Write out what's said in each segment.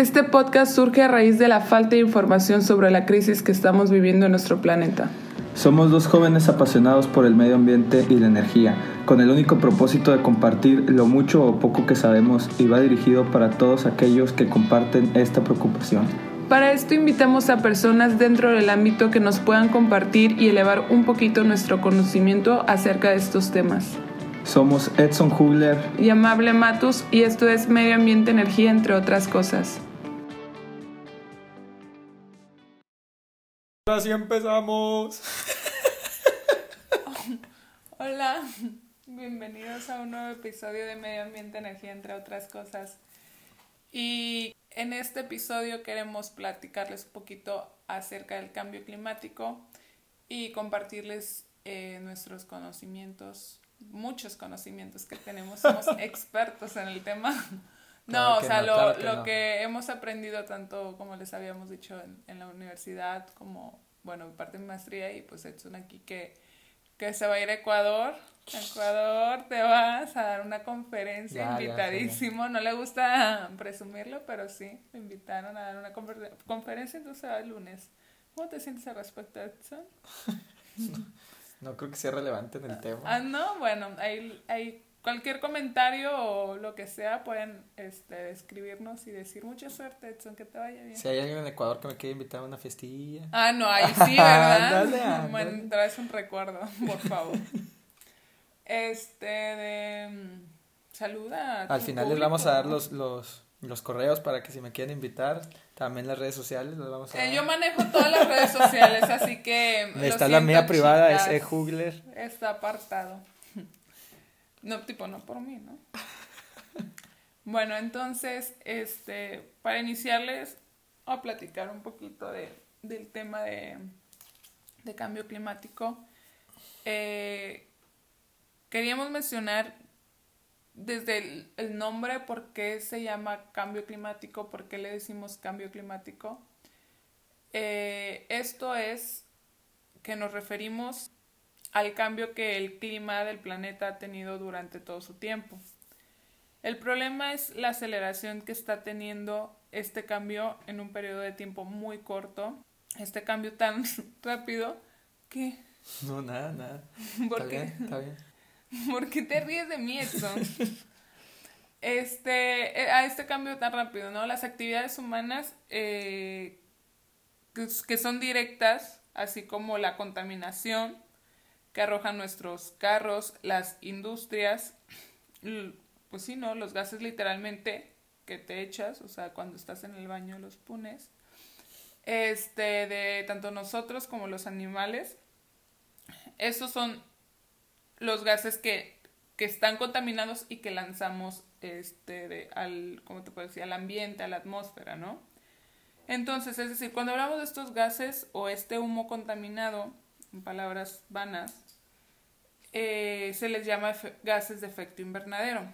Este podcast surge a raíz de la falta de información sobre la crisis que estamos viviendo en nuestro planeta. Somos dos jóvenes apasionados por el medio ambiente y la energía, con el único propósito de compartir lo mucho o poco que sabemos y va dirigido para todos aquellos que comparten esta preocupación. Para esto invitamos a personas dentro del ámbito que nos puedan compartir y elevar un poquito nuestro conocimiento acerca de estos temas. Somos Edson Hugler y Amable Matus y esto es Medio Ambiente Energía entre otras cosas. Así empezamos. Hola, bienvenidos a un nuevo episodio de Medio Ambiente Energía, entre otras cosas. Y en este episodio queremos platicarles un poquito acerca del cambio climático y compartirles eh, nuestros conocimientos, muchos conocimientos que tenemos, somos expertos en el tema. No, o sea, lo, lo que hemos aprendido tanto como les habíamos dicho en, en la universidad, como, bueno, parte de maestría y pues Edson aquí que, que se va a ir a Ecuador. Ecuador, te vas a dar una conferencia, invitadísimo. no le gusta presumirlo, pero sí, me invitaron a dar una conferencia, entonces va el lunes. ¿Cómo te sientes al respecto, Edson? no, creo que sea relevante en el tema. Ah, no, bueno, hay, hay cualquier comentario o lo que sea pueden este, escribirnos y decir mucha suerte, Edson, que te vaya bien. Si hay alguien en Ecuador que me quiere invitar a una festilla. Ah, no, ahí sí, ¿verdad? Bueno, traes un recuerdo, por favor. este, de... Mm, saluda. Al final les vamos a dar los, los, los correos para que si me quieren invitar, también las redes sociales les vamos a dar. Eh, yo manejo todas las redes sociales, así que... Está la mía privada, es e. Jugler. Está apartado. No, tipo, no por mí, ¿no? bueno, entonces, este, para iniciarles a platicar un poquito de, del tema de, de cambio climático, eh, queríamos mencionar desde el, nombre por qué se llama cambio climático, por qué le decimos cambio climático. Eh, esto es que nos referimos al cambio que el clima del planeta ha tenido durante todo su tiempo. El problema es la aceleración que está teniendo este cambio en un periodo de tiempo muy corto, este cambio tan rápido que... No, nada, nada. ¿Por qué? Está bien. ¿Por qué te ríes de mí, Edson? este, eh, a este cambio tan rápido, ¿no? Las actividades humanas eh, que son directas, así como la contaminación, que arrojan nuestros carros, las industrias, pues sí, ¿no? Los gases literalmente que te echas, o sea, cuando estás en el baño los pones, este, de tanto nosotros como los animales. Esos son los gases que, que están contaminados y que lanzamos este, de, al, ¿cómo te puedo al ambiente, a la atmósfera, ¿no? Entonces, es decir, cuando hablamos de estos gases o este humo contaminado, en palabras vanas, eh, se les llama gases de efecto invernadero.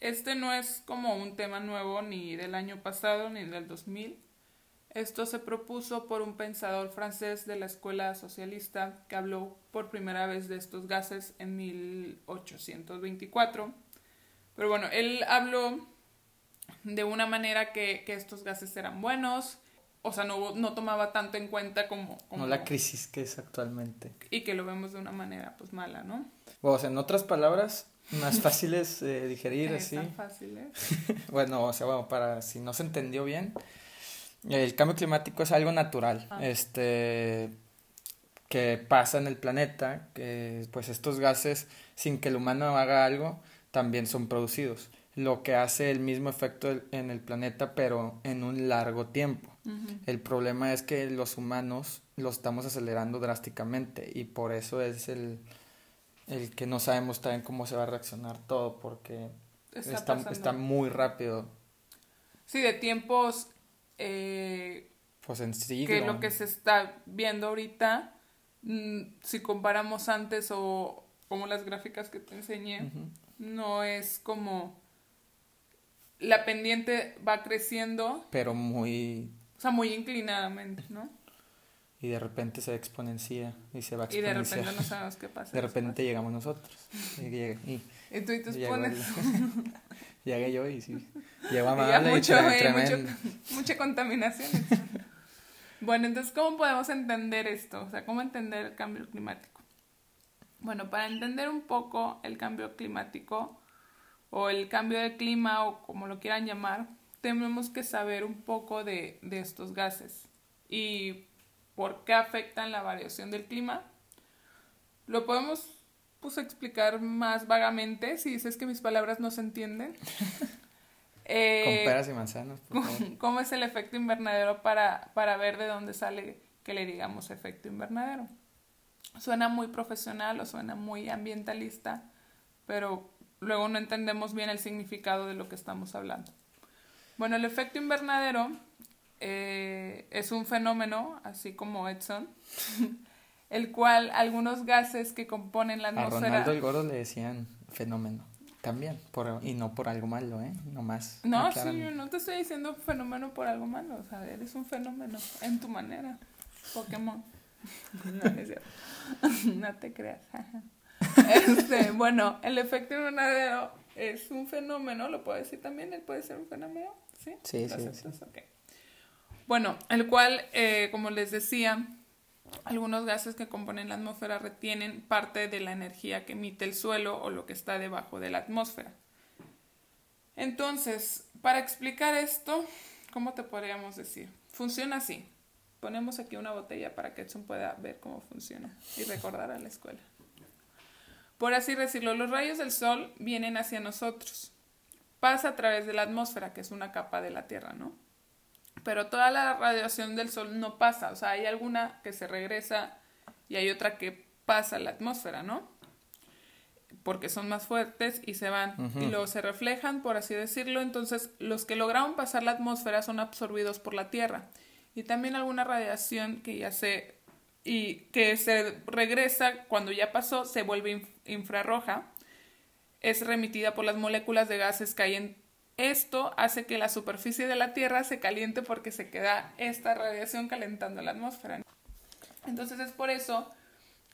Este no es como un tema nuevo ni del año pasado ni del 2000. Esto se propuso por un pensador francés de la escuela socialista que habló por primera vez de estos gases en 1824. Pero bueno, él habló de una manera que, que estos gases eran buenos, o sea, no, no tomaba tanto en cuenta como, como... No la crisis que es actualmente. Y que lo vemos de una manera, pues, mala, ¿no? O sea, en otras palabras, más fáciles de digerir, así. fáciles. bueno, o sea, bueno, para si no se entendió bien, el cambio climático es algo natural, ah. este, que pasa en el planeta, que pues estos gases, sin que el humano haga algo, también son producidos lo que hace el mismo efecto en el planeta, pero en un largo tiempo. El problema es que los humanos lo estamos acelerando drásticamente y por eso es el, el que no sabemos también cómo se va a reaccionar todo, porque está, está, muy rápido. Sí, de tiempos... Eh, pues en siglo. Que lo que se está viendo ahorita, mm, si comparamos antes o como las gráficas que te enseñé, no es como la pendiente va creciendo. Pero muy... O sea, muy inclinadamente, ¿no? Y de repente se exponencia y se va Y de repente no sabemos qué pasa. De repente llegamos nosotros. Y, y, tú y tus pones. Llegué yo y sí. Y amable y, mucho, eh, mucho- mucha contaminación. bueno, entonces, ¿cómo podemos entender esto? O sea, ¿cómo entender el cambio climático? Bueno, para entender un poco el cambio climático o el cambio de clima o como lo quieran llamar, tenemos que saber un poco de, de estos gases y por qué afectan la variación del clima. Lo podemos pues, explicar más vagamente si dices que mis palabras no se entienden. Eh, Con peras y manzanas, por favor. cómo es el efecto invernadero para, para ver de dónde sale que le digamos efecto invernadero. Suena muy profesional o suena muy ambientalista, pero luego no entendemos bien el significado de lo que estamos hablando. Bueno, el efecto invernadero eh, es un fenómeno, así como Edson, el cual algunos gases que componen la A atmósfera... Ronaldo el Gordo le decían fenómeno. También, por, y no por algo malo, ¿eh? Nomás. No, aclaran. sí, yo no te estoy diciendo fenómeno por algo malo, o sea, eres un fenómeno en tu manera. Pokémon. No, no. No te creas. Este, bueno, el efecto invernadero es un fenómeno, lo puedo decir también, él puede ser un fenómeno, ¿sí? Sí. Bueno, el cual, eh, como les decía, algunos gases que componen la atmósfera retienen parte de la energía que emite el suelo o lo que está debajo de la atmósfera. Entonces, para explicar esto, ¿cómo te podríamos decir? Funciona así. Ponemos aquí una botella para que Edson pueda ver cómo funciona y recordar a la escuela. Por así decirlo, los rayos del sol vienen hacia nosotros. Pasa a través de la atmósfera, que es una capa de la Tierra, ¿no? Pero toda la radiación del sol no pasa, o sea, hay alguna que se regresa y hay otra que pasa a la atmósfera, ¿no? Porque son más fuertes y se van y luego se reflejan, por así decirlo. Entonces, los que lograron pasar la atmósfera son absorbidos por la Tierra. Y también alguna radiación que ya se y que se regresa cuando ya pasó, se vuelve infrarroja, es remitida por las moléculas de gases que hay en esto hace que la superficie de la Tierra se caliente porque se queda esta radiación calentando la atmósfera. Entonces es por eso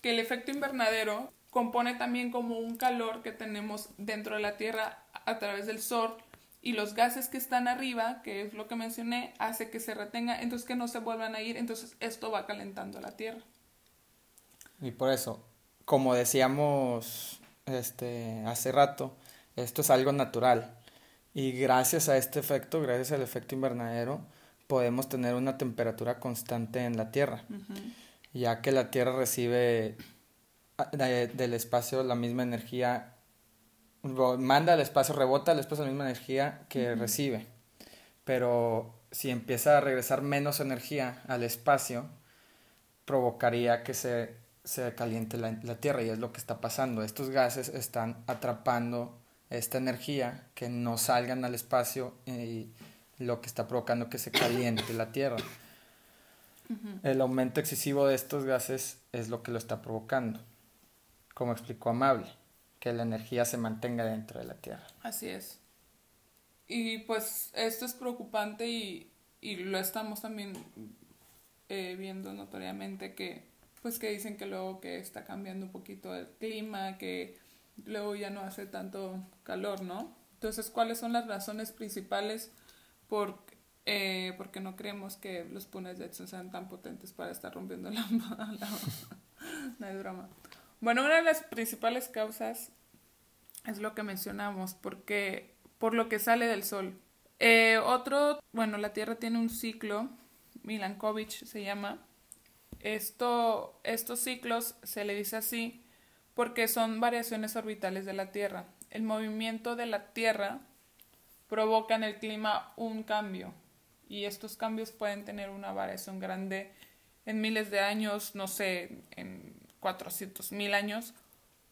que el efecto invernadero compone también como un calor que tenemos dentro de la Tierra a través del Sol y los gases que están arriba, que es lo que mencioné, hace que se retenga, entonces que no se vuelvan a ir, entonces esto va calentando la Tierra. Y por eso, como decíamos este, hace rato, esto es algo natural. Y gracias a este efecto, gracias al efecto invernadero, podemos tener una temperatura constante en la Tierra, ya que la Tierra recibe ah, de- del espacio la misma energía, manda al espacio, rebota al espacio la misma energía que recibe. Pero si empieza a regresar menos energía al espacio, provocaría que se, se caliente la, la Tierra y es lo que está pasando. Estos gases están atrapando esta energía que no salgan al espacio y lo que está provocando que se caliente la Tierra. El aumento excesivo de estos gases es lo que lo está provocando, como explicó Amable, que la energía se mantenga dentro de la Tierra. Así es. Y pues esto es preocupante y, y lo estamos también eh, viendo notoriamente que pues que dicen que luego que está cambiando un poquito el clima, que luego ya no hace tanto calor, ¿no? Entonces, ¿cuáles son las razones principales por eh, porque no creemos que los punes de Edson sean tan potentes para estar rompiendo la, no es broma. Bueno, una de las principales causas es lo que mencionamos, porque por lo que sale del sol. Eh, otro, bueno, la Tierra tiene un ciclo, Milankovitch se llama. Esto, estos ciclos se le dice así porque son variaciones orbitales de la Tierra. El movimiento de la Tierra provoca en el clima un cambio y estos cambios pueden tener una variación grande en miles de años, no sé, en 400 mil años.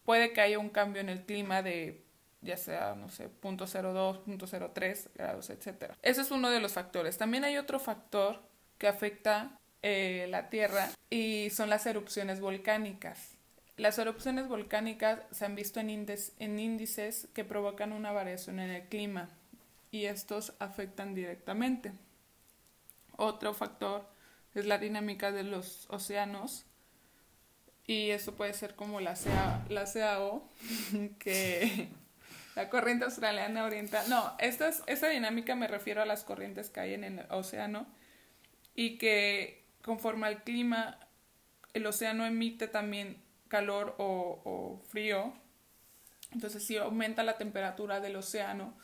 Puede que haya un cambio en el clima de ya sea, no sé, 0.02, 0.03 grados, etc. Ese es uno de los factores. También hay otro factor que afecta eh, la Tierra y son las erupciones volcánicas. Las erupciones volcánicas se han visto en, índices, en índices que provocan una variación en el clima y estos afectan directamente. Otro factor es la dinámica de los océanos y eso puede ser como la, la CAO que La corriente australiana oriental. No, esta, esta dinámica me refiero a las corrientes que hay en el océano y que conforme al clima, el océano emite también calor o, o frío. Entonces, si aumenta la temperatura del océano,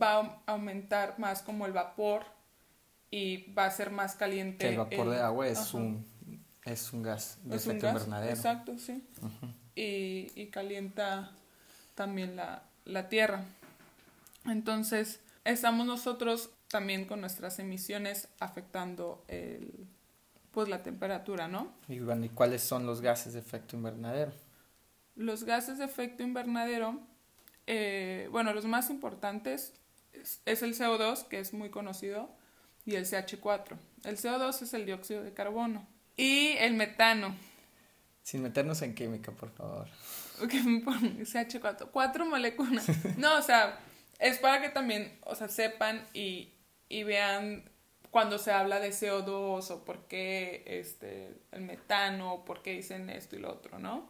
va a aumentar más como el vapor y va a ser más caliente. Que el vapor de agua es un, es un gas de Es un efecto gas, invernadero. Exacto, sí. Y, y calienta también la, la tierra. Entonces, estamos nosotros también con nuestras emisiones afectando el, pues la temperatura, ¿no? Y bueno, ¿y cuáles son los gases de efecto invernadero? Los gases de efecto invernadero, eh, bueno, los más importantes es, es el CO2, que es muy conocido, y el CH4. El CO2 es el dióxido de carbono. Y el metano, Sin meternos en química, por favor. pone CH4, cuatro moléculas. No, o sea, es para que también, o sea, sepan y, y vean cuando se habla de CO2 o por qué este, el metano, o por qué dicen esto y lo otro, ¿no?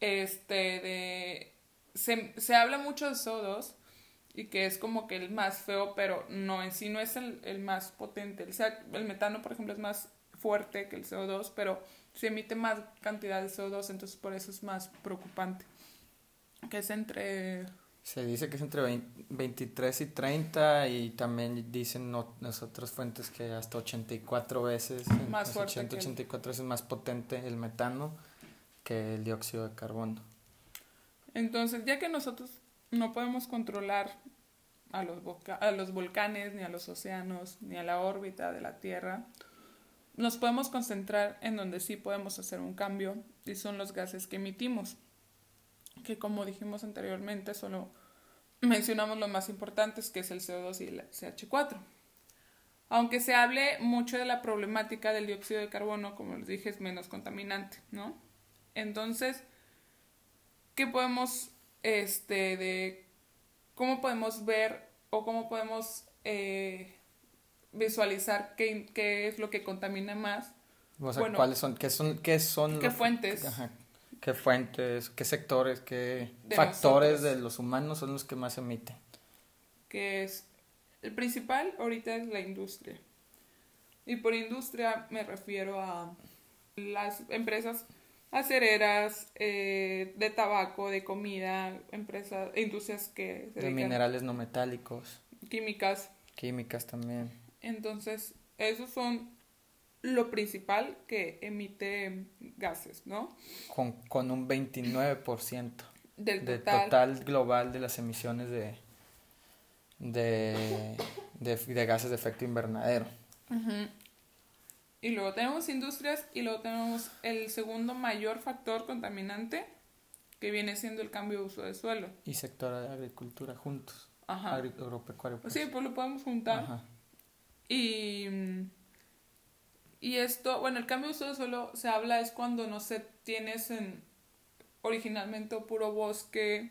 Este, de... Se, se habla mucho de CO2 y que es como que el más feo, pero no, en sí no es el, el más potente. El, el metano, por ejemplo, es más fuerte que el CO2, pero se emite más cantidad de CO2, entonces por eso es más preocupante. Que es entre... Se dice que es entre 20 23 y 30 y también dicen no- las otras fuentes que hasta 84 veces, Más es fuerte 80, que el- 84 veces más potente el metano que el dióxido de carbono. Entonces, ya que nosotros no podemos controlar a los, a los volcanes, ni a los océanos, ni a la órbita de la Tierra, nos podemos concentrar en donde sí podemos hacer un cambio y son los gases que emitimos, que como dijimos anteriormente, solo mencionamos los más importantes, que es el CO2 y el CH4. Aunque se hable mucho de la problemática del dióxido de carbono, como les dije, es menos contaminante, ¿no? Entonces, ¿qué podemos, este, de, cómo podemos ver o cómo podemos eh, visualizar qué, qué es lo que contamina más? O sea, Bueno. ¿cuáles son? ¿Qué son? ¿Qué, son ¿Qué fuentes? Ajá, ¿Qué fuentes? ¿Qué sectores? ¿Qué De factores nosotros. de los humanos son los que más emiten? que es el principal ahorita es la industria. Y por industria me refiero a las empresas acereras, eh, de tabaco, de comida, empresas, industrias que se De minerales no metálicos, químicas. químicas también. Entonces, esos son lo principal que emite gases, ¿no? Con, con un 29% Del total. total global de las emisiones de, de, de, de gases de efecto invernadero. Ujú. Y luego tenemos industrias y luego tenemos el segundo mayor factor contaminante que viene siendo el cambio de uso de suelo. Y sector de agricultura juntos. Ajá. Agropecuario. pues. Sí, pues lo podemos juntar. Ajá. Y, y esto, bueno, el cambio de uso de suelo se habla es cuando no sé, tienes en originalmente puro bosque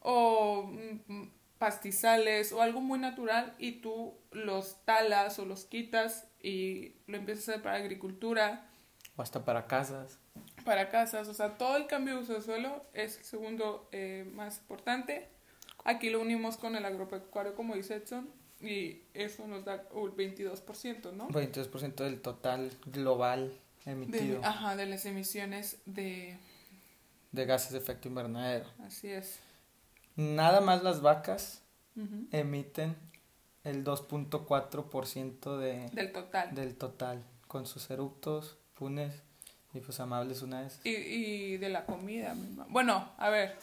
o mm, pastizales o algo muy natural y tú los talas o los quitas y lo empiezas a hacer para agricultura, O hasta para casas. para casas, o sea, todo el cambio de uso de suelo es el segundo eh, más importante. Aquí lo unimos con el agropecuario, como dice Edson, y eso nos da un 22%, ¿no? 22% del total global De, emitido ajá, de las emisiones de... de gases de efecto invernadero. Así es. Nada más las vacas Ujú. emiten el 2.4% de, Del total. del total, con sus eructos, punes y pues amables una vez. Y, y de la comida. Bueno, a ver,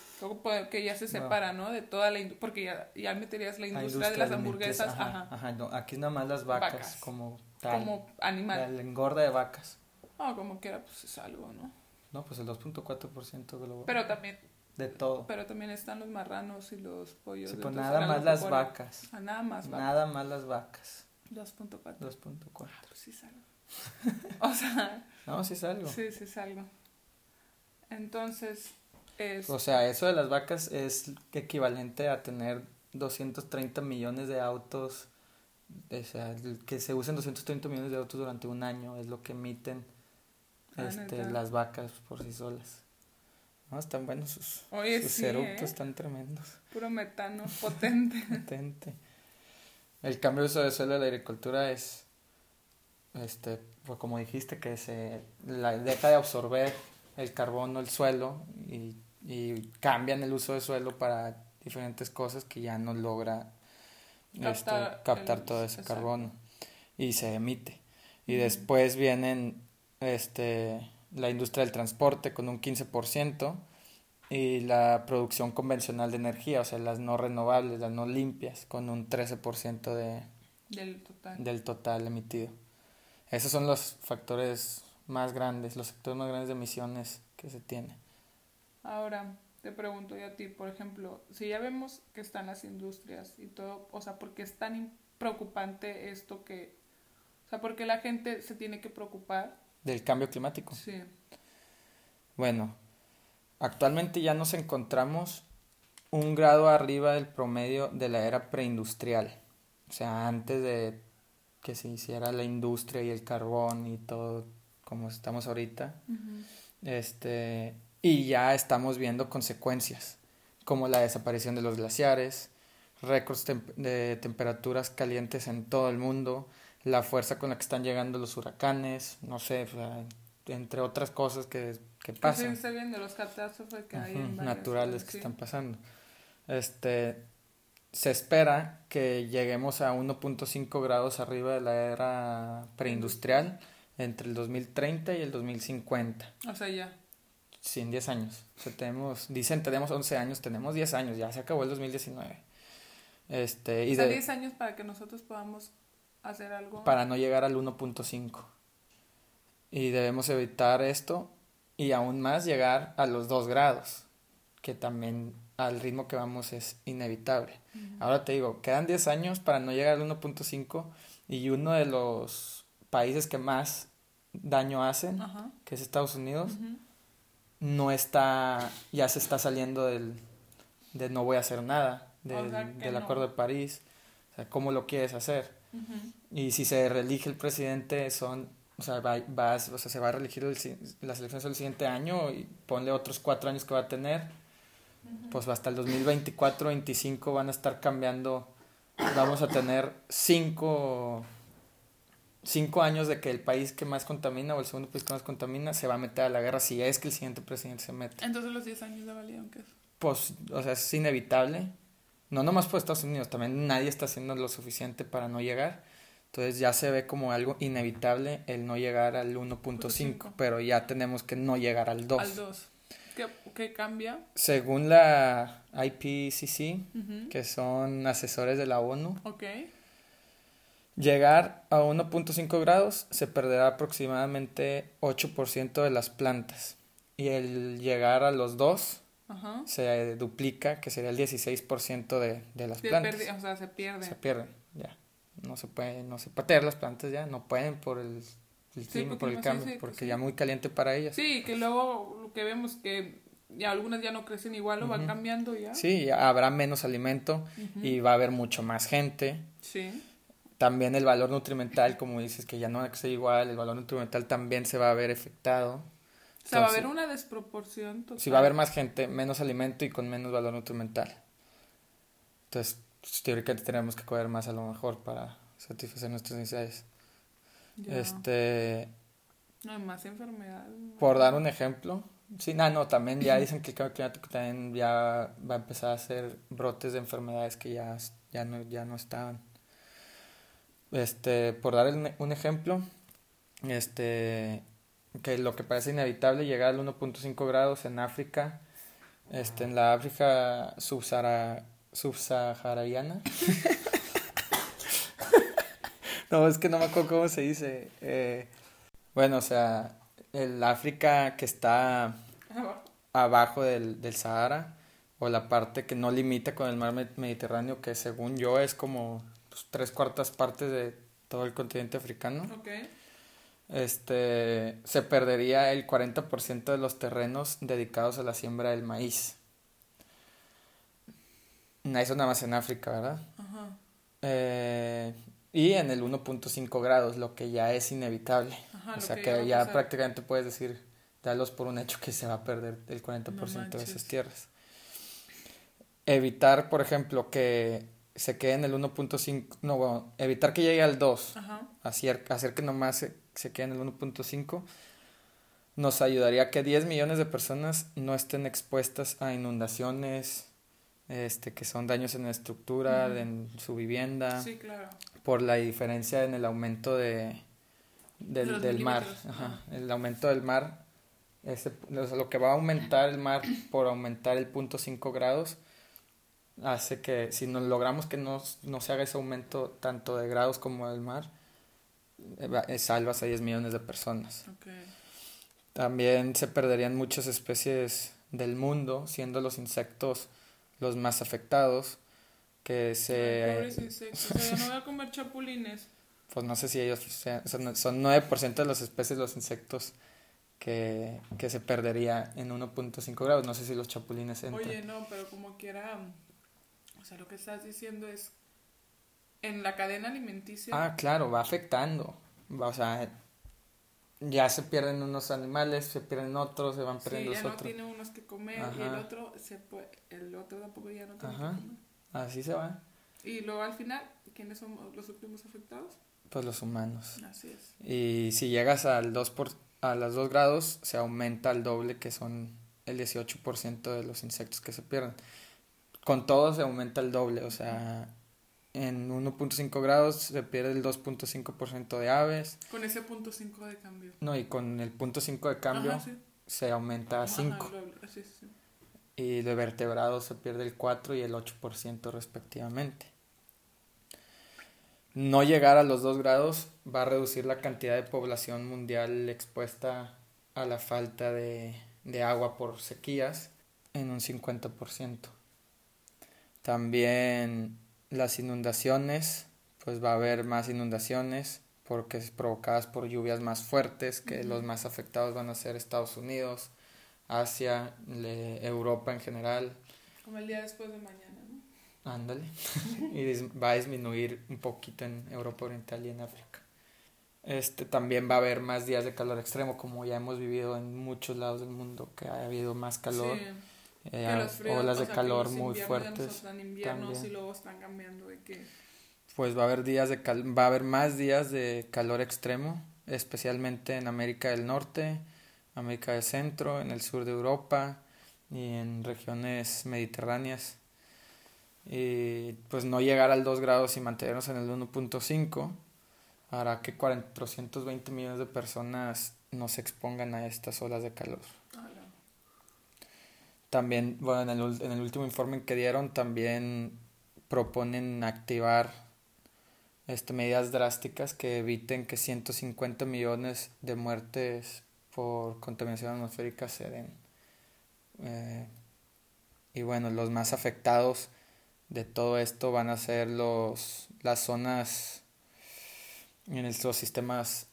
que ya se separa, ¿no? De toda la industria, porque ya, ya meterías la La industria, de las hamburguesas, Ajá, ajá, ajá, no, aquí nada más las vacas, Vacas. como tal. como animal. La engorda de vacas. Ah, como quiera, pues es algo, ¿no? No, pues el 2.4% global. Pero también, de todo. pero también están los marranos y los pollos. Sí, pues nada más las vacas. Ah, nada más vacas. Nada más las vacas. 2.4. 2.4. Ah, pues sí es algo. o sea, No, sí es algo. sí, sí es algo. Entonces, es... O sea, eso de las vacas es equivalente a tener 230 millones de autos. O sea, que se usen 230 millones de autos durante un año es lo que emiten Ah, este, las vacas por sí solas. No, están buenos sus, Oye, sus sí, eructos, ¿eh? están tremendos. Puro metano potente. Potente. El cambio de uso de suelo de la agricultura es, este, pues como dijiste, que se la, deja de absorber el carbono, el suelo, y, y cambian el uso de suelo para diferentes cosas que ya no logra esto, Captar captar el- todo ese exacto. carbono y se emite. Y después vienen este, la industria del transporte con un 15% y la producción convencional de energía, o sea, las no renovables, las no limpias, con un 13% de, Del total. del total emitido. Esos son los factores más grandes, los sectores más grandes de emisiones que se tienen. Ahora, te pregunto yo a ti, por ejemplo, si ya vemos que están las industrias y todo, o sea, ¿por qué es tan preocupante esto que, o sea, por qué la gente se tiene que preocupar? Del cambio climático. Sí. Bueno, actualmente ya nos encontramos un grado arriba del promedio de la era preindustrial. O sea, antes de que se hiciera la industria y el carbón y todo como estamos ahorita. Este, y ya estamos viendo consecuencias, como la desaparición de los glaciares, récords tem- de temperaturas calientes en todo el mundo, la fuerza con la que están llegando los huracanes, no sé, o sea, entre otras cosas que, que ¿Qué se pasan, está viendo los catástrofes que hay en naturales que sí. están pasando. Este, se espera que lleguemos a 1.5 grados arriba de la era preindustrial entre el 2030 y el 2050. O sea, ya. Sí, en 10 años. O sea, tenemos, dicen tenemos 11 años, tenemos 10 años, ya se acabó el 2019. Este, y o sea, de, 10 años para que nosotros podamos hacer algo. para no llegar al 1.5. Y debemos evitar esto y aún más llegar a los 2 grados, que también al ritmo que vamos es inevitable. Ahora te digo, quedan 10 años para no llegar al 1.5 y uno de los países que más daño hacen, que es Estados Unidos, no está, ya se está saliendo del, de no voy a hacer nada, del, O sea, que del no. Acuerdo de París, o sea, ¿cómo lo quieres hacer? Y si se reelige el presidente, son, o sea, va, va- o sea, se va a reelegir el las elecciones el siguiente año y ponle otros cuatro años que va a tener, pues hasta el 2024, 25 van a estar cambiando, vamos a tener cinco, cinco años de que el país que más contamina o el segundo país que más contamina se va a meter a la guerra si es que el siguiente presidente se mete. Entonces los 10 años de validón que es. Pues, o sea, es inevitable. No nomás por Estados Unidos, también nadie está haciendo lo suficiente para no llegar. Entonces ya se ve como algo inevitable el no llegar al 1.5, Cinco. pero ya tenemos que no llegar al 2. Al 2. ¿Qué, ¿Qué cambia? Según la IPCC, Ujú. que son asesores de la ONU, llegar a 1.5 grados se perderá aproximadamente 8% de las plantas. Y el llegar a los 2 Ajá. se duplica, que sería el 16% de, de las Se plantas. o sea, se pierde. Se pierden, ya. No se puede, no se patear las plantas ya, no pueden por el, el Sí, clima, porque por el no- sí, cambio, sí, porque sí. ya muy caliente para ellas. Sí, que luego lo que vemos que ya algunas ya no crecen igual o van Ujú. cambiando ya. Sí, ya habrá menos alimento y va a haber mucho más gente. Sí. También el valor nutrimental, como dices, que ya no va a crecer igual, el valor nutrimental también se va a ver afectado. O sea, va a haber una desproporción total. Si va a haber más gente, menos alimento y con menos valor nutrimental. Entonces, teóricamente tenemos que comer más a lo mejor para satisfacer nuestras necesidades. Ya. Este, No hay más enfermedades. por dar un ejemplo, sí, no, no, también ya dicen que el cambio climático también ya va a empezar a hacer brotes de enfermedades que ya, ya, no, ya no estaban. Este, por dar el- un ejemplo, este, que lo que parece inevitable llegar al 1.5 grados en África, este, en la África subsahara- subsahariana. no, es que no me acuerdo cómo se dice. eh, bueno, o sea, el África que está Abajo. del, del Sahara o la parte que no limita con el mar Me- Mediterráneo, que según yo es como pues, tres cuartas partes de todo el continente africano, Ok. este, se perdería el 40% de los terrenos dedicados a la siembra del maíz. Eso nada más en África, ¿verdad? Ajá. Eh, y en el 1.5 grados, lo que ya es inevitable. Ajá, o sea que que ya prácticamente puedes decir dalos por un hecho que se va a perder el 40% de esas tierras. Evitar, por ejemplo, que se quede en el 1.5, no, bueno, evitar que llegue al 2, hacer, hacer que nomás se, se quede en el 1.5, nos ayudaría a que 10 millones de personas no estén expuestas a inundaciones, este, que son daños en la estructura, en su vivienda, sí, claro. por la diferencia en el aumento de, del, del mar, Ajá. el aumento del mar, ese, lo que va a aumentar el mar por aumentar el punto 5 grados, hace que si nos logramos que no, no se haga ese aumento tanto de grados como del mar, eh, eh, salvas a 10 millones de personas. También se perderían muchas especies del mundo, siendo los insectos los más afectados, que se... insectos, o sea, no voy a comer chapulines. Pues no sé si ellos sean, son, son 9% de las especies de los insectos que, que se perdería en 1.5 grados. No sé si los chapulines entran. Oye, no, pero como quiera, o sea, lo que estás diciendo es, en la cadena alimenticia... Ah, claro, va afectando. Va, o sea, ya se pierden unos animales, se pierden otros, se van perdiendo sí, ya no tiene unos que comer y el otro, se puede, el otro tampoco ya no tiene Ajá. que comer. Así se va. Y luego al final, ¿quiénes son los últimos afectados? Pues los humanos. Así es. Y si llegas al 2 por, a los 2 grados, se aumenta al doble, que son el 18% de los insectos que se pierden. Con todo se aumenta el doble, o sea, en 1.5 grados se pierde el 2.5% de aves. Con ese punto 5 de cambio. No, y con el punto 5 de cambio Ajá, sí. se aumenta a Ajá, 5. lo- así es, sí. Y de vertebrados se pierde el 4 y el 8% respectivamente. No llegar a los 2 grados va a reducir la cantidad de población mundial expuesta a la falta de, de agua por sequías en un 50%. También las inundaciones, pues va a haber más inundaciones porque es provocadas por lluvias más fuertes, que los más afectados van a ser Estados Unidos, Asia, le- Europa en general, Como el día después de mañana, ¿no? ándale, y va a disminuir un poquito en Europa Oriental y en África. Este también va a haber más días de calor extremo, como ya hemos vivido en muchos lados del mundo, que ha habido más calor, Sí. Eh, Que los fríos, olas o de que calor los muy inviernos ya no fuertes. inviernos también. y luego están cambiando de que Pues va a haber días de cal- va a haber más días de calor extremo, especialmente en América del Norte, América del Centro, en el sur de Europa y en regiones mediterráneas. Y pues no llegar al 2 grados y mantenernos en el 1.5 hará que 420 millones de personas no se expongan a estas olas de calor. También, bueno, en el, en el último informe que dieron, también proponen activar este, medidas drásticas que eviten que 150 millones de muertes por contaminación atmosférica se den. Eh, y bueno, los más afectados de todo esto van a ser los, las zonas en los sistemas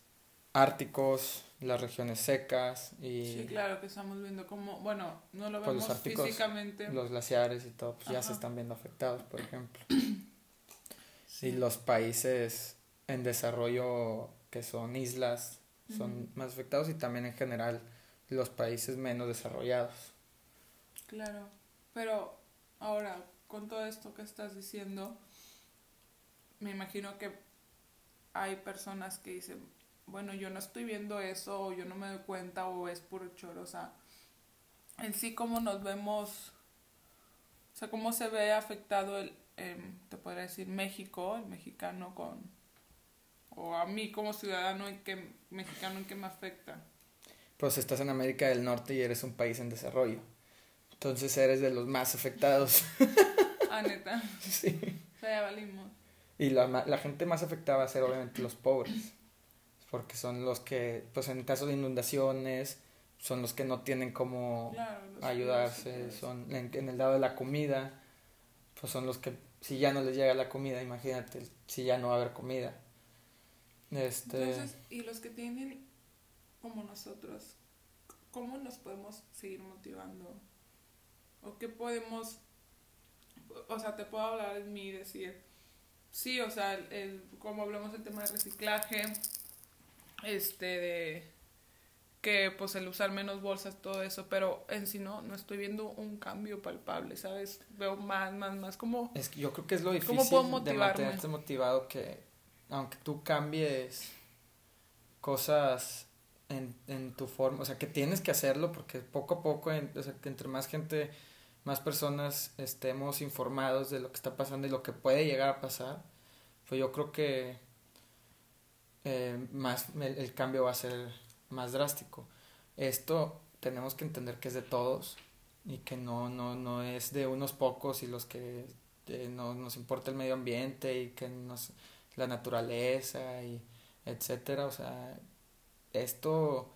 árticos, las regiones secas y Sí, claro que estamos viendo como, bueno, no lo Pues los vemos árticos, físicamente. los glaciares y todo, pues ya se están viendo afectados, por ejemplo. Sí. Y los países en desarrollo que son islas son más afectados y también en general los países menos desarrollados. Claro, pero ahora con todo esto que estás diciendo, me imagino que hay personas que dicen, bueno, yo no estoy viendo eso, o yo no me doy cuenta, o es puro choro, o sea, en sí cómo nos vemos, o sea, cómo se ve afectado el, em, te podría decir, México, el mexicano con, o a mí como ciudadano en que, mexicano en que me afecta. Pues estás en América del Norte y eres un país en desarrollo. Entonces eres de los más afectados. Ah, neta, sí. o sea, ya valimos. Y la, la gente más afectada va a ser obviamente los pobres, porque son los que, pues en caso de inundaciones, son los que no tienen cómo Claro, ayudarse, son en, en el lado de la comida, pues son los que, si ya no les llega la comida, imagínate, si ya no va a haber comida. Este, Entonces, y los que tienen como nosotros, ¿cómo nos podemos seguir motivando? ¿O qué podemos, o sea, te puedo hablar en mí y decir, sí, o sea, el, el- como hablamos del tema de reciclaje, este, de que pues el usar menos bolsas, todo eso, pero en sí no, no estoy viendo un cambio palpable, ¿sabes? Veo más, más, más como... Es que yo creo que es lo difícil ¿Cómo puedo de mantenerte motivado que aunque tú cambies cosas en, en tu forma, o sea, que tienes que hacerlo porque poco a poco, en- o sea, que entre más gente, más personas estemos informados de lo que está pasando y lo que puede llegar a pasar, pues yo creo que eh, más el, el cambio va a ser más drástico. Esto tenemos que entender que es de todos y que no, no, no es de unos pocos y los que no nos importa el medio ambiente y que nos, la naturaleza y etcétera, o sea, esto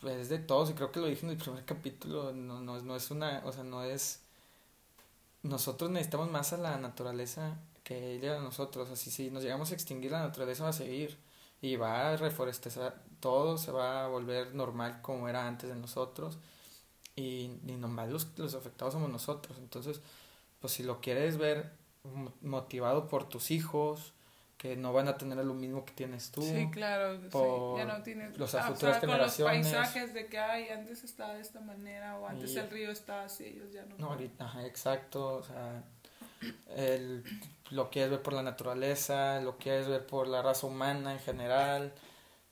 pues, es de todos y creo que lo dije en el primer capítulo, no, no, no es una, o sea, no es nosotros necesitamos más a la naturaleza que ella a nosotros, así si nos llegamos a extinguir la naturaleza va a seguir y va a reforestar todo, se va a volver normal como era antes de nosotros y, y nomás los, los afectados somos nosotros, entonces pues si lo quieres ver mo- motivado por tus hijos, que no van a tener lo mismo que tienes tú, Sí, claro, sí, por ya no tienes... los- o futuras generaciones. los paisajes de que, ay, antes estaba de esta manera o antes Y- el río estaba así, ellos ya no... No, ahorita, ajá, exacto, o sea, el, lo quieres ver por la naturaleza, lo quieres ver por la raza humana en general,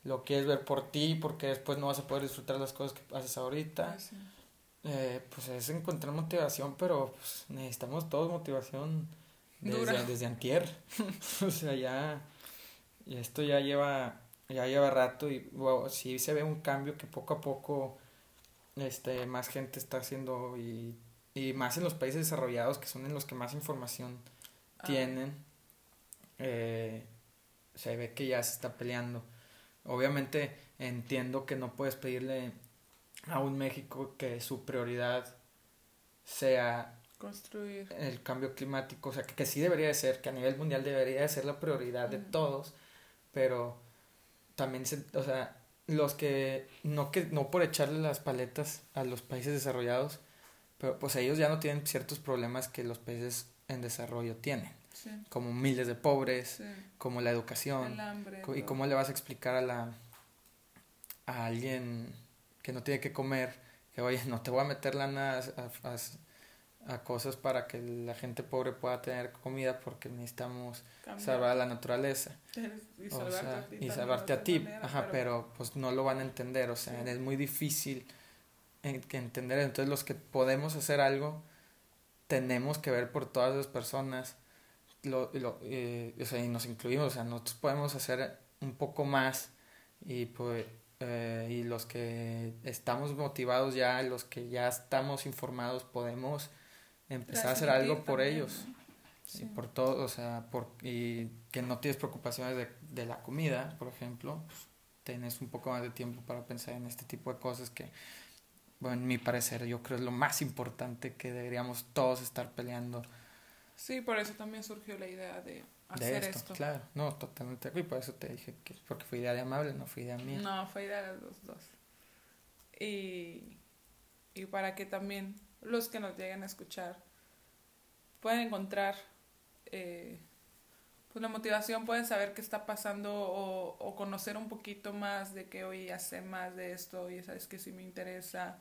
lo quieres ver por ti porque después no vas a poder disfrutar las cosas que haces ahorita. Sí. Eh, pues es encontrar motivación, pero pues, necesitamos todos motivación Dura. desde, desde antier. o sea, ya, esto ya lleva, ya lleva rato y wow, sí se ve un cambio que poco a poco este, más gente está haciendo y, y más en los países desarrollados que son en los que más información Ah, tienen, eh, se ve que ya se está peleando. Obviamente entiendo que no puedes pedirle a un México que su prioridad sea Construir. el cambio climático, o sea, que, que sí debería de ser, que a nivel mundial debería de ser la prioridad de todos, pero también se, o sea, los que no que no por echarle las paletas a los países desarrollados, pero pues ellos ya no tienen ciertos problemas que los países en desarrollo tienen, Sí, como miles de pobres, sí. como la educación, El hambre. Co- ¿Y todo. cómo le vas a explicar a la a alguien que no tiene que comer que oye, no te voy a meter lana a, a- a cosas para que la gente pobre pueda tener comida porque necesitamos Cambiar. salvar a la naturaleza Y o salvarte sea, a ti. y salvarte a ti manera, ajá pero pues no lo van a entender o sea Sí. es muy difícil que entender. Entonces los que podemos hacer algo tenemos que ver por todas las personas. Lo, lo, eh, o sea, y nos incluimos, o sea, nosotros podemos hacer un poco más y pues eh, y los que estamos motivados ya, los que ya estamos informados podemos empezar a hacer algo por también, ellos. ¿no? y por todo, o sea, por y que no tienes preocupaciones de, de la comida, por ejemplo, pues, tienes un poco más de tiempo para pensar en este tipo de cosas que bueno, en mi parecer, yo creo es lo más importante que deberíamos todos estar peleando Sí, por eso también surgió la idea de de hacer esto, esto. claro. No, totalmente. Y por eso te dije que porque fue idea de amable, no fue idea mía. No, fue idea de los dos. Y, y para que también los que nos lleguen a escuchar puedan encontrar eh, pues la motivación, pueden saber qué está pasando o, conocer un poquito más de que hoy sé más de esto y sabes que sí me interesa.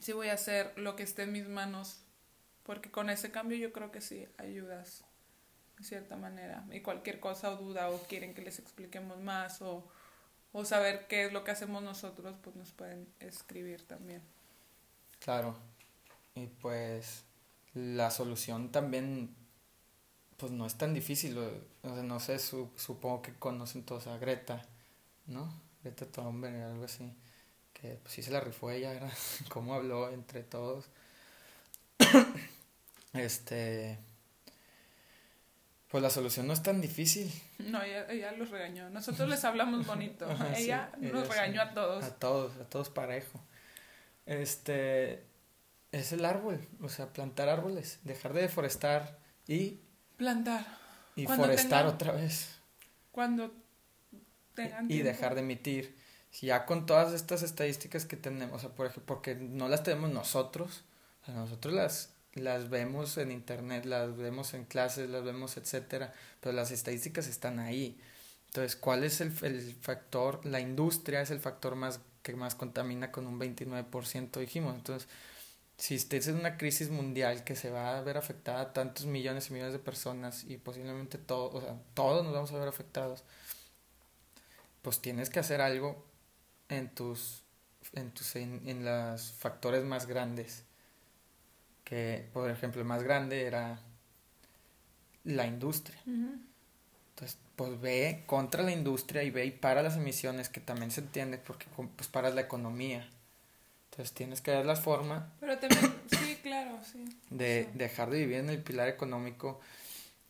Sí voy a hacer lo que esté en mis manos, porque con ese cambio yo creo que sí ayudas de cierta manera. Y cualquier cosa o duda o quieren que les expliquemos más o, o saber qué es lo que hacemos nosotros, pues nos pueden escribir también. Claro. Y pues la solución también pues no es tan difícil. O, sea, no sé, su- supongo que conocen todos a Greta, ¿no? Greta Thunberg, algo así. Que pues sí se la rifó ella, ¿verdad? Cómo habló entre todos. este... Pues la solución no es tan difícil. No, ella, ella los regañó. Nosotros les hablamos bonito. Ajá, sí, ella nos ella sí. regañó a todos. A todos, a todos parejo. Este es el árbol, o sea, plantar árboles, dejar de deforestar y, Plantar. y Cuando forestar tengan otra vez. Cuando tengan Y dejar de emitir. Si Ya con todas estas estadísticas que tenemos, o sea, por ejemplo, porque no las tenemos nosotros, o sea, nosotros las, las vemos en internet, las vemos en clases, las vemos, etcétera, pero las estadísticas están ahí. Entonces, ¿cuál es el, el factor? La industria es el factor más que más contamina con un 29%, dijimos. Entonces, si estés en una crisis mundial que se va a ver afectada a tantos millones y millones de personas y posiblemente todo, o sea, todos nos vamos a ver afectados, pues tienes que hacer algo en tus en tus en, en los factores más grandes que por ejemplo el más grande era la industria. Entonces pues ve contra la industria y ve y para las emisiones que también se entiende porque pues paras la economía entonces tienes que dar la forma pero también sí claro sí de dejar de vivir en el pilar económico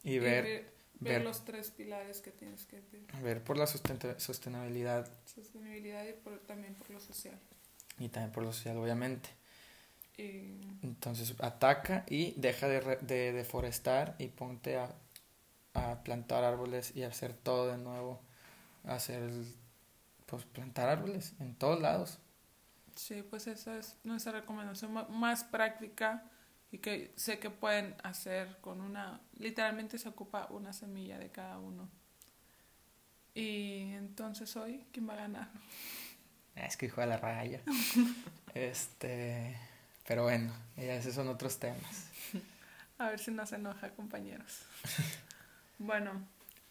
y, Y ver ver, ver- ver los tres pilares que tienes que ver. ver por la sostenibilidad Sostenibilidad y por- también por lo social. y también por lo social obviamente Y Entonces ataca y deja de, re- de deforestar y ponte a, a plantar árboles y hacer todo de nuevo. Hacer, pues plantar árboles en todos lados. Sí, pues esa es nuestra recomendación más práctica y que sé que pueden hacer con una, literalmente se ocupa una semilla de cada uno. Y entonces hoy, ¿quién va a ganar? Ah, Es que hijo de la raya. este, pero bueno, ya esos son otros temas. A ver si no se enoja, compañeros. bueno,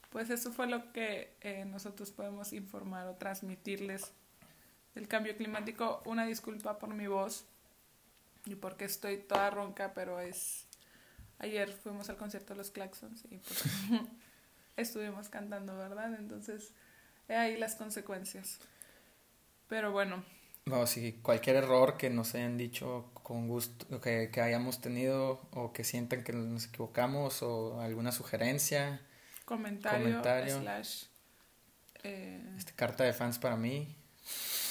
pues eso fue lo que eh, nosotros podemos informar o transmitirles del cambio climático. Una disculpa por mi voz y porque estoy toda ronca, pero es... Ayer fuimos al concierto de los Claxons y pues estuvimos cantando, ¿verdad? Entonces, he ahí las consecuencias. Pero bueno, Vamos, si cualquier error que nos hayan dicho con gusto, que, que hayamos tenido o que sientan que nos equivocamos o alguna sugerencia, comentario, Comentario. slash... eh, este, carta de fans para mí,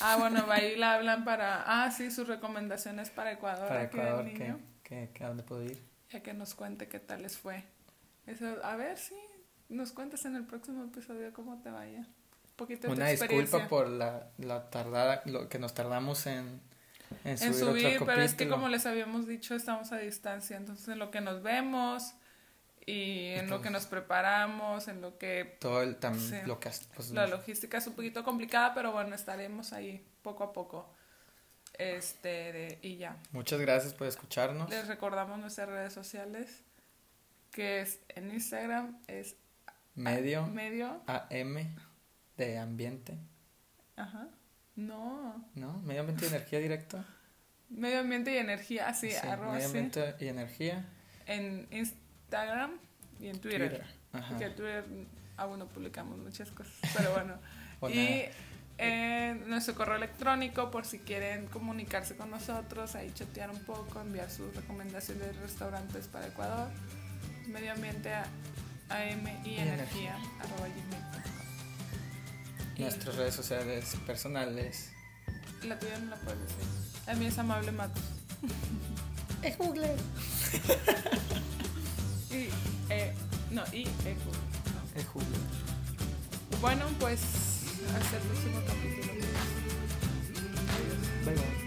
Ah, bueno, ahí la hablan para. Ah, sí, sus recomendaciones para Ecuador. para Ecuador, que, niño, que, que a dónde puedo ir. Ya que nos cuente qué tal les fue. Eso, a ver si nos cuentas en el próximo episodio cómo te vaya. Un poquito de Una disculpa por la, la tardada, lo que nos tardamos en, en subir, en subir, pero es que como les habíamos dicho, estamos a distancia. Entonces, en lo que nos vemos y en lo que nos preparamos, en lo que Todo el, tam- Sí. lo que... has- Pues, La logística es un poquito complicada, pero bueno, estaremos ahí poco a poco. Este, de- y ya. Muchas gracias por escucharnos. Les recordamos nuestras redes sociales, que es en Instagram, es Medio medio, AM de ambiente, ajá, no, ¿no? Medio ambiente y energía directo. medio ambiente y energía, así, Sí, arroba medio ambiente y energía. en Instagram y en Twitter. Twitter. Ajá. Que en Twitter aún no publicamos muchas cosas, pero bueno. Y eh, nuestro correo electrónico, por si quieren comunicarse con nosotros, ahí chatear un poco, enviar sus recomendaciones de restaurantes para Ecuador, medio ambiente a- AM y energía, arroba gmail.com. Y Nuestras redes sociales personales. La tuya no la puedes decir. A mí es amable Matos. Es Google. Y, eh, no, y eh, el julio. Julio. Bueno, pues hasta el próximo capítulo. Bye bye.